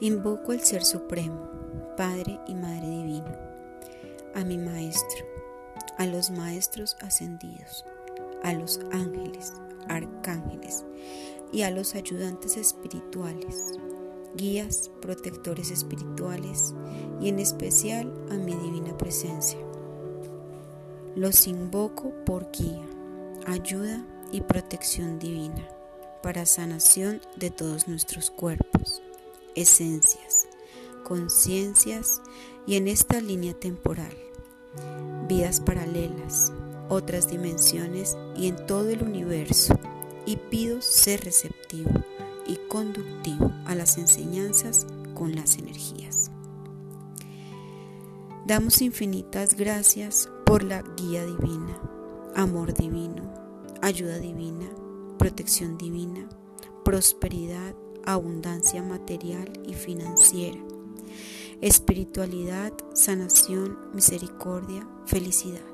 Invoco al Ser Supremo, Padre y Madre Divino, a mi Maestro, a los Maestros ascendidos, a los ángeles, arcángeles y a los ayudantes espirituales, guías, protectores espirituales y en especial a mi divina presencia. Los invoco por guía, ayuda y protección divina para sanación de todos nuestros cuerpos esencias, conciencias y en esta línea temporal, vidas paralelas, otras dimensiones y en todo el universo, y pido ser receptivo y conductivo a las enseñanzas con las energías. Damos infinitas gracias por la guía divina, amor divino, ayuda divina, protección divina, prosperidad, abundancia material y financiera, espiritualidad, sanación, misericordia, felicidad,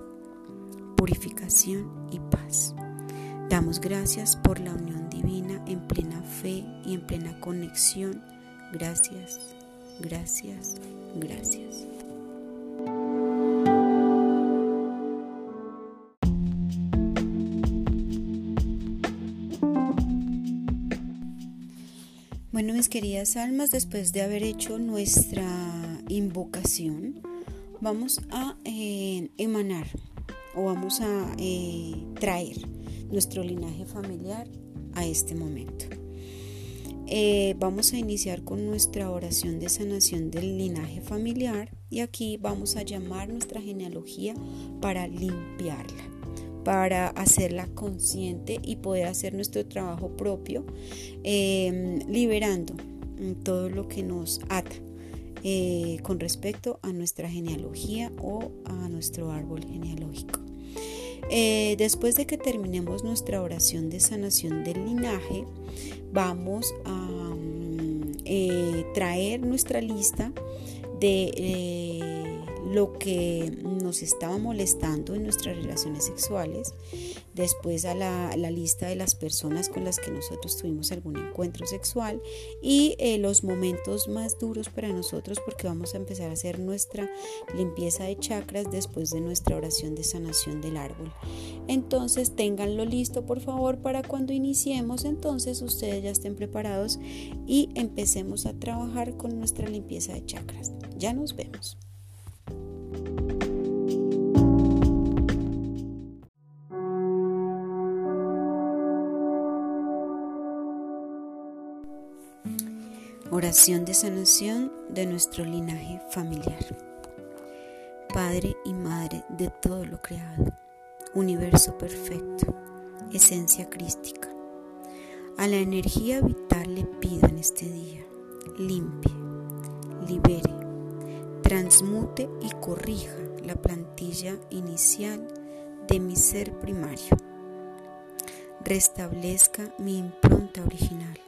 purificación y paz. Damos gracias por la unión divina en plena fe y en plena conexión. Gracias, gracias, gracias. Queridas almas, después de haber hecho nuestra invocación, vamos a eh, emanar o vamos a eh, traer nuestro linaje familiar a este momento. Eh, vamos a iniciar con nuestra oración de sanación del linaje familiar y aquí vamos a llamar nuestra genealogía para limpiarla para hacerla consciente y poder hacer nuestro trabajo propio, em, liberando todo lo que nos ata eh, con respecto a nuestra genealogía o a nuestro árbol genealógico. Eh, después de que terminemos nuestra oración de sanación del linaje, vamos a mm, eh, traer nuestra lista de lo que nos estaba molestando en nuestras relaciones sexuales, después a la, lista de las personas con las que nosotros tuvimos algún encuentro sexual y eh, los momentos más duros para nosotros porque vamos a empezar a hacer nuestra limpieza de chakras después de nuestra oración de sanación del árbol. Entonces ténganlo listo por favor para cuando iniciemos, entonces ustedes ya estén preparados y empecemos a trabajar con nuestra limpieza de chakras. Ya nos vemos. De sanación de nuestro linaje familiar. Padre y Madre de todo lo creado, universo perfecto, esencia crística. A la energía vital le pido en este día, limpie, libere, transmute y corrija la plantilla inicial de mi ser primario. Restablezca mi impronta original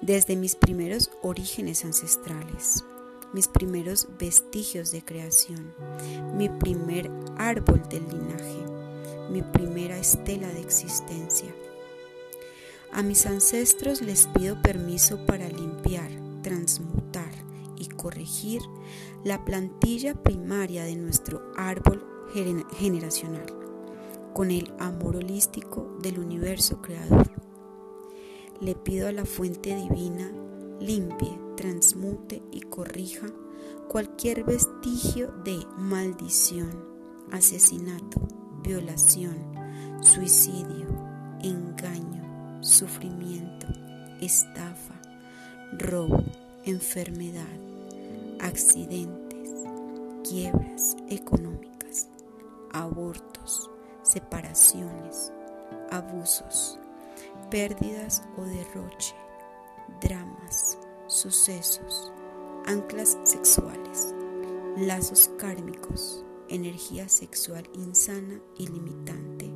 desde mis primeros orígenes ancestrales, mis primeros vestigios de creación, mi primer árbol del linaje, mi primera estela de existencia. A mis ancestros les pido permiso para limpiar, transmutar y corregir la plantilla primaria de nuestro árbol generacional con el amor holístico del universo creador le pido a la fuente divina limpie, transmute y corrija cualquier vestigio de maldición, asesinato, violación, suicidio, engaño, sufrimiento, estafa, robo, enfermedad, accidentes, quiebras económicas, abortos, separaciones, abusos, pérdidas o derroche, dramas, sucesos, anclas sexuales, lazos kármicos, energía sexual insana y limitante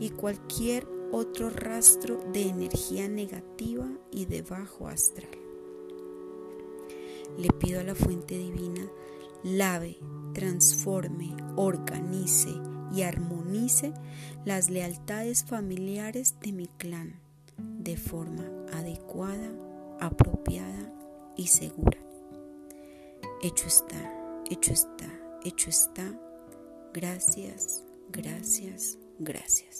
y cualquier otro rastro de energía negativa y de bajo astral. Le pido a la fuente divina lave, transforme, organice y armonice las lealtades familiares de mi clan de forma adecuada, apropiada y segura. Hecho está, hecho está, hecho está. Gracias, gracias, gracias.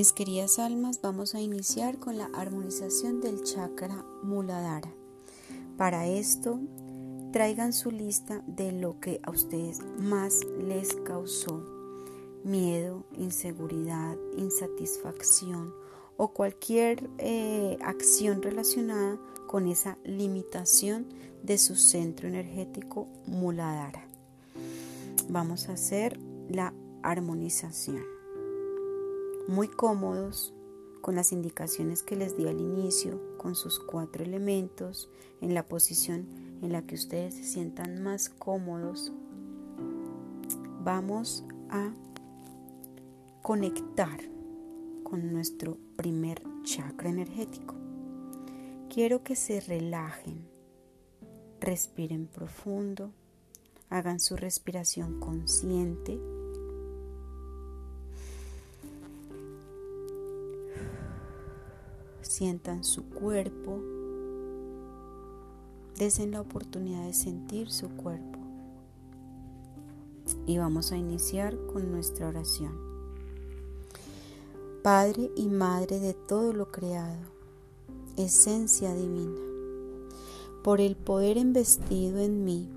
Mis queridas almas, vamos a iniciar con la armonización del chakra Muladhara. Para esto, traigan su lista de lo que a ustedes más les causó miedo, inseguridad, insatisfacción o cualquier eh, acción relacionada con esa limitación de su centro energético Muladhara. Vamos a hacer la armonización muy cómodos con las indicaciones que les di al inicio, con sus cuatro elementos, en la posición en la que ustedes se sientan más cómodos, vamos a conectar con nuestro primer chakra energético. Quiero que se relajen, respiren profundo, hagan su respiración consciente sientan su cuerpo, desen la oportunidad de sentir su cuerpo. Y vamos a iniciar con nuestra oración. Padre y Madre de todo lo creado, esencia divina, por el poder investido en mí,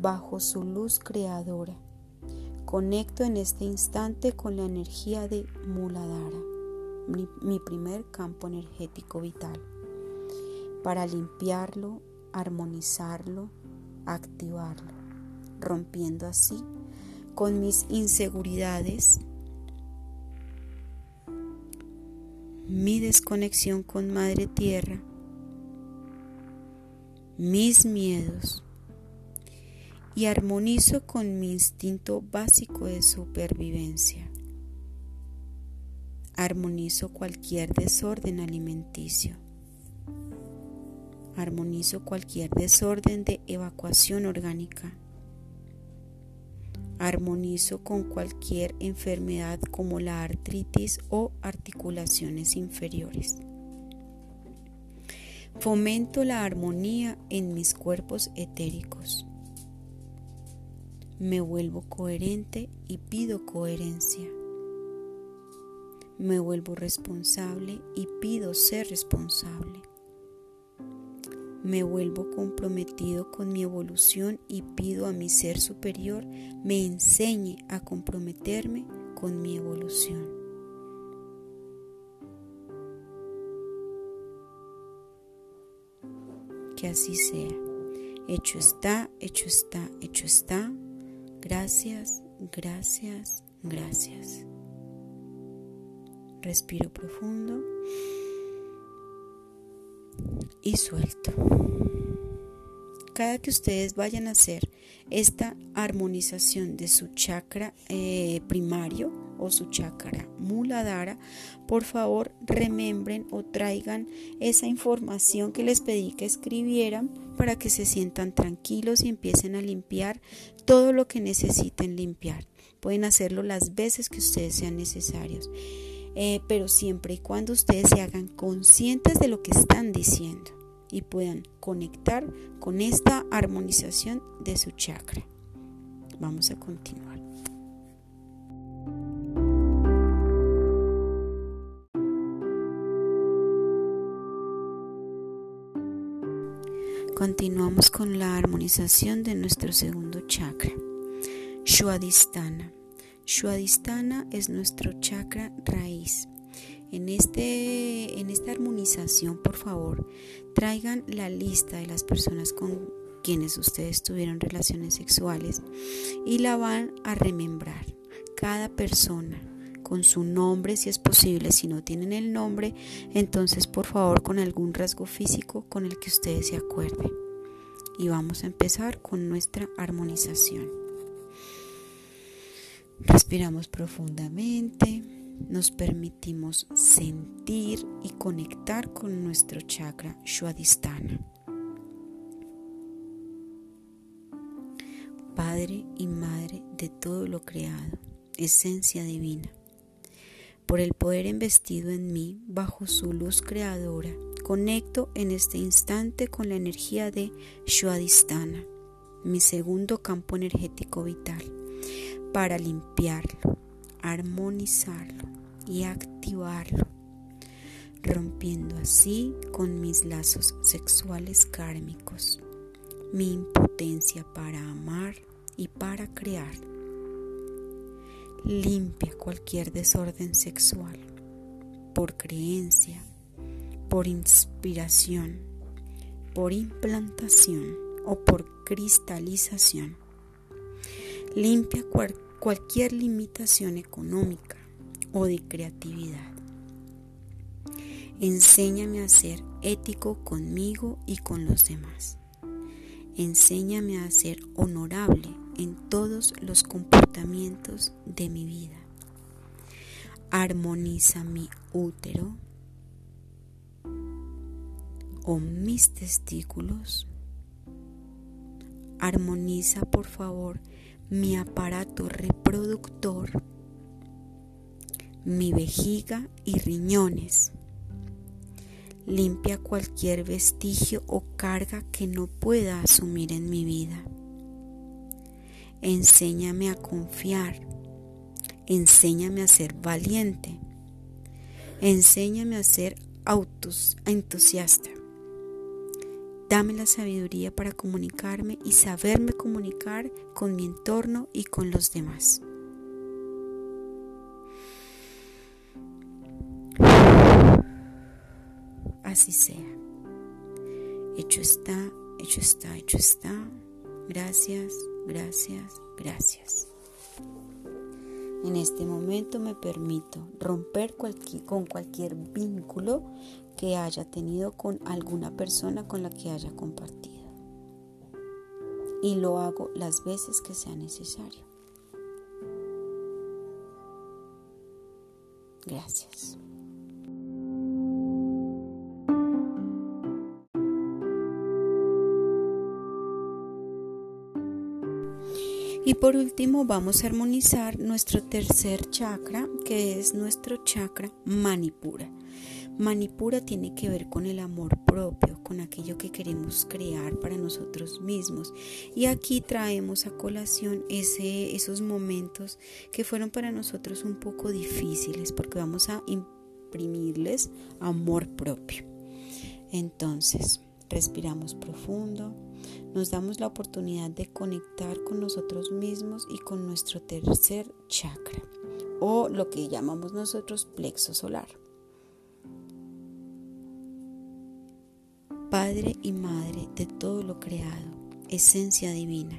bajo su luz creadora, conecto en este instante con la energía de Muladhara mi, primer campo energético vital, para limpiarlo, armonizarlo, activarlo, rompiendo así con mis inseguridades, mi desconexión con Madre Tierra, mis miedos y armonizo con mi instinto básico de supervivencia Armonizo cualquier desorden alimenticio. Armonizo cualquier desorden de evacuación orgánica. Armonizo con cualquier enfermedad como la artritis o articulaciones inferiores. Fomento la armonía en mis cuerpos etéricos. Me vuelvo coherente y pido coherencia me vuelvo responsable y pido ser responsable. Me vuelvo comprometido con mi evolución y pido a mi ser superior me enseñe a comprometerme con mi evolución. Que así sea. Hecho está, hecho está, hecho está. Gracias, gracias, gracias. Respiro profundo y suelto. Cada que ustedes vayan a hacer esta armonización de su chakra eh, primario o su chakra muladhara, por favor remembren o traigan esa información que les pedí que escribieran para que se sientan tranquilos y empiecen a limpiar todo lo que necesiten limpiar. Pueden hacerlo las veces que ustedes sean necesarios. Eh, pero siempre y cuando ustedes se hagan conscientes de lo que están diciendo y puedan conectar con esta armonización de su chakra. Vamos a continuar. Continuamos con la armonización de nuestro segundo chakra, Shuadhisthana. Shuadhisthana es nuestro chakra raíz. En, este, en esta armonización, por favor, traigan la lista de las personas con quienes ustedes tuvieron relaciones sexuales y la van a remembrar. Cada persona con su nombre si es posible. Si no tienen el nombre, entonces por favor con algún rasgo físico con el que ustedes se acuerden. Y vamos a empezar con nuestra armonización. Respiramos profundamente, nos permitimos sentir y conectar con nuestro chakra Shuadhisthana. Padre y Madre de todo lo creado, esencia divina. Por el poder investido en mí, bajo su luz creadora, conecto en este instante con la energía de Shuadhisthana, mi segundo campo energético vital, para limpiarlo, armonizarlo y activarlo, rompiendo así con mis lazos sexuales kármicos, mi impotencia para amar y para crear limpia cualquier desorden sexual por creencia, por inspiración, por implantación o por cristalización. Limpia cualquier limitación económica o de creatividad. Enséñame a ser ético conmigo y con los demás. Enséñame a ser honorable en todos los comportamientos de mi vida. Armoniza mi útero o mis testículos. Armoniza por favor mi aparato reproductor, mi vejiga y riñones. Limpia cualquier vestigio o carga que no pueda asumir en mi vida. Enséñame a confiar. Enséñame a ser valiente. Enséñame a ser autos, entusiasta. Dame la sabiduría para comunicarme y saberme comunicar con mi entorno y con los demás. Así sea. Hecho está, hecho está, hecho está. Gracias, gracias, gracias. En este momento me permito romper con cualquier vínculo que haya tenido con alguna persona con la que haya compartido. Y lo hago las veces que sea necesario. Gracias. Y por último vamos a armonizar nuestro tercer chakra, que es nuestro chakra manipura. Manipura tiene que ver con el amor propio, con aquello que queremos crear para nosotros mismos. Y aquí traemos a colación ese, esos momentos que fueron para nosotros un poco difíciles, porque vamos a imprimirles amor propio. Entonces, respiramos profundo nos damos la oportunidad de conectar con nosotros mismos y con nuestro tercer chakra o lo que llamamos nosotros plexo solar. Padre y Madre de todo lo creado, esencia divina,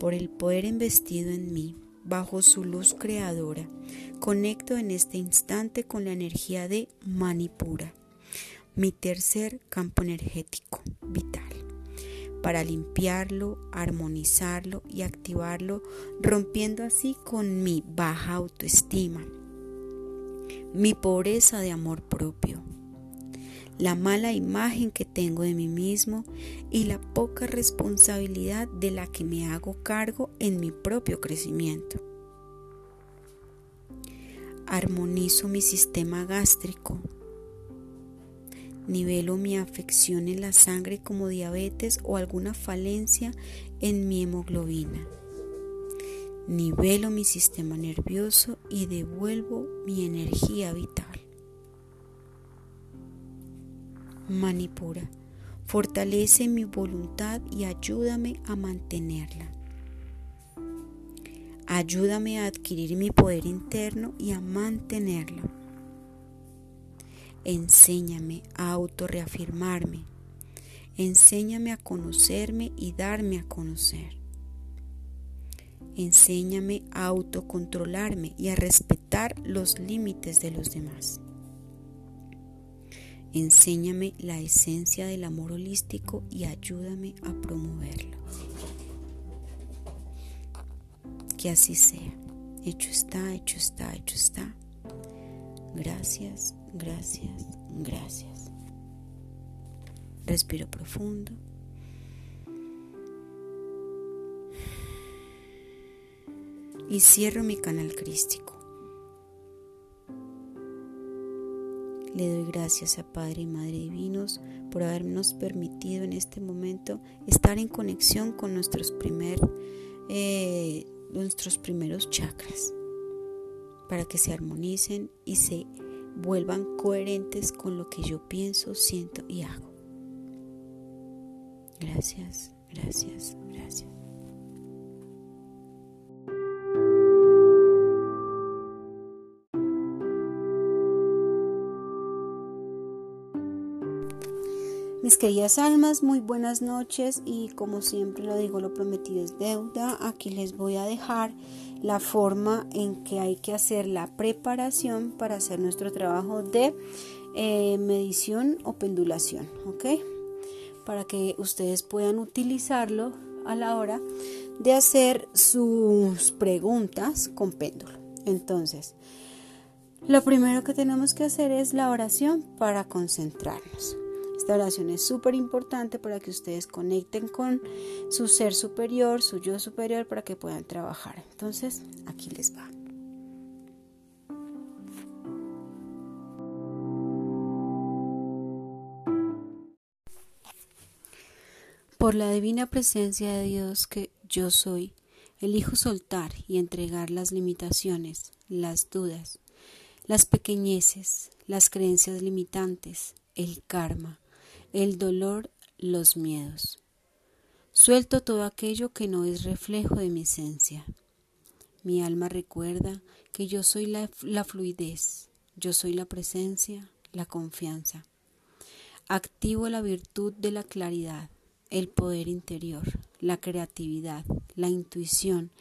por el poder investido en mí, bajo su luz creadora, conecto en este instante con la energía de Manipura, mi tercer campo energético vital para limpiarlo, armonizarlo y activarlo, rompiendo así con mi baja autoestima, mi pobreza de amor propio, la mala imagen que tengo de mí mismo y la poca responsabilidad de la que me hago cargo en mi propio crecimiento. Armonizo mi sistema gástrico, Nivelo mi afección en la sangre como diabetes o alguna falencia en mi hemoglobina. Nivelo mi sistema nervioso y devuelvo mi energía vital. Manipura, fortalece mi voluntad y ayúdame a mantenerla. Ayúdame a adquirir mi poder interno y a mantenerla. Enséñame a autorreafirmarme. Enséñame a conocerme y darme a conocer. Enséñame a autocontrolarme y a respetar los límites de los demás. Enséñame la esencia del amor holístico y ayúdame a promoverlo. Que así sea. Hecho está, hecho está, hecho está. Gracias, gracias, gracias. Respiro profundo. y cierro mi canal crístico. Le doy gracias a Padre y Madre Divinos por habernos permitido en este momento estar en conexión con nuestros, primer, eh, nuestros primeros chakras para que se armonicen y se vuelvan coherentes con lo que yo pienso, siento y hago. Gracias, gracias, gracias. Mis queridas almas, muy buenas noches y como siempre lo digo, lo prometido es deuda. Aquí les voy a dejar la forma en que hay que hacer la preparación para hacer nuestro trabajo de eh, medición o pendulación, ¿ok? Para que ustedes puedan utilizarlo a la hora de hacer sus preguntas con péndulo. Entonces, lo primero que tenemos que hacer es la oración para concentrarnos. Esta oración es súper importante para que ustedes conecten con su ser superior, su yo superior, para que puedan trabajar. Entonces, aquí les va. Por la divina presencia de Dios que yo soy, elijo soltar y entregar las limitaciones, las dudas, las pequeñeces, las creencias limitantes, el karma, el dolor, los miedos. Suelto todo aquello que no es reflejo de mi esencia. Mi alma recuerda que yo soy la, fluidez, yo soy la presencia, la confianza. Activo la virtud de la claridad, el poder interior, la creatividad, la intuición,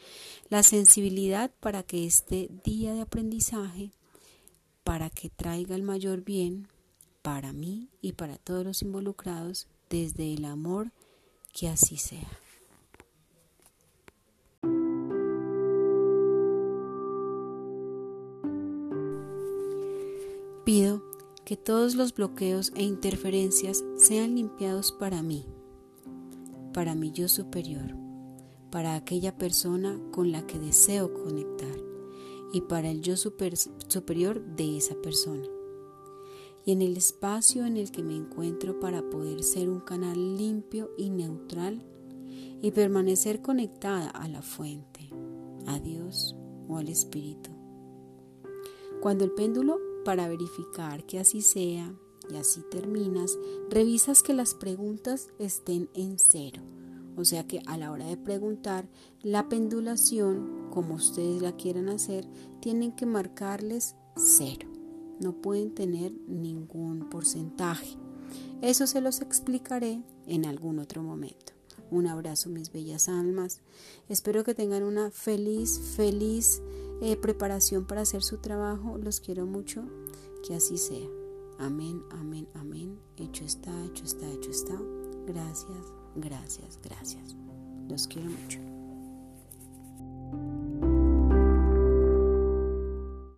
la sensibilidad para que este día de aprendizaje, para que traiga el mayor bien, para mí y para todos los involucrados desde el amor que así sea. Pido que todos los bloqueos e interferencias sean limpiados para mí, para mi yo superior, para aquella persona con la que deseo conectar y para el yo superior de esa persona y en el espacio en el que me encuentro para poder ser un canal limpio y neutral y permanecer conectada a la fuente, a Dios o al Espíritu. Cuando el péndulo, para verificar que así sea y así terminas, revisas que las preguntas estén en cero. O sea que a la hora de preguntar, la pendulación, como ustedes la quieran hacer, tienen que marcarles cero no pueden tener ningún porcentaje. Eso se los explicaré en algún otro momento. Un abrazo mis bellas almas. Espero que tengan una feliz, feliz eh, preparación para hacer su trabajo. Los quiero mucho. Que así sea. Amén, amén, amén. Hecho está, hecho está, hecho está. Gracias, gracias, gracias. Los quiero mucho.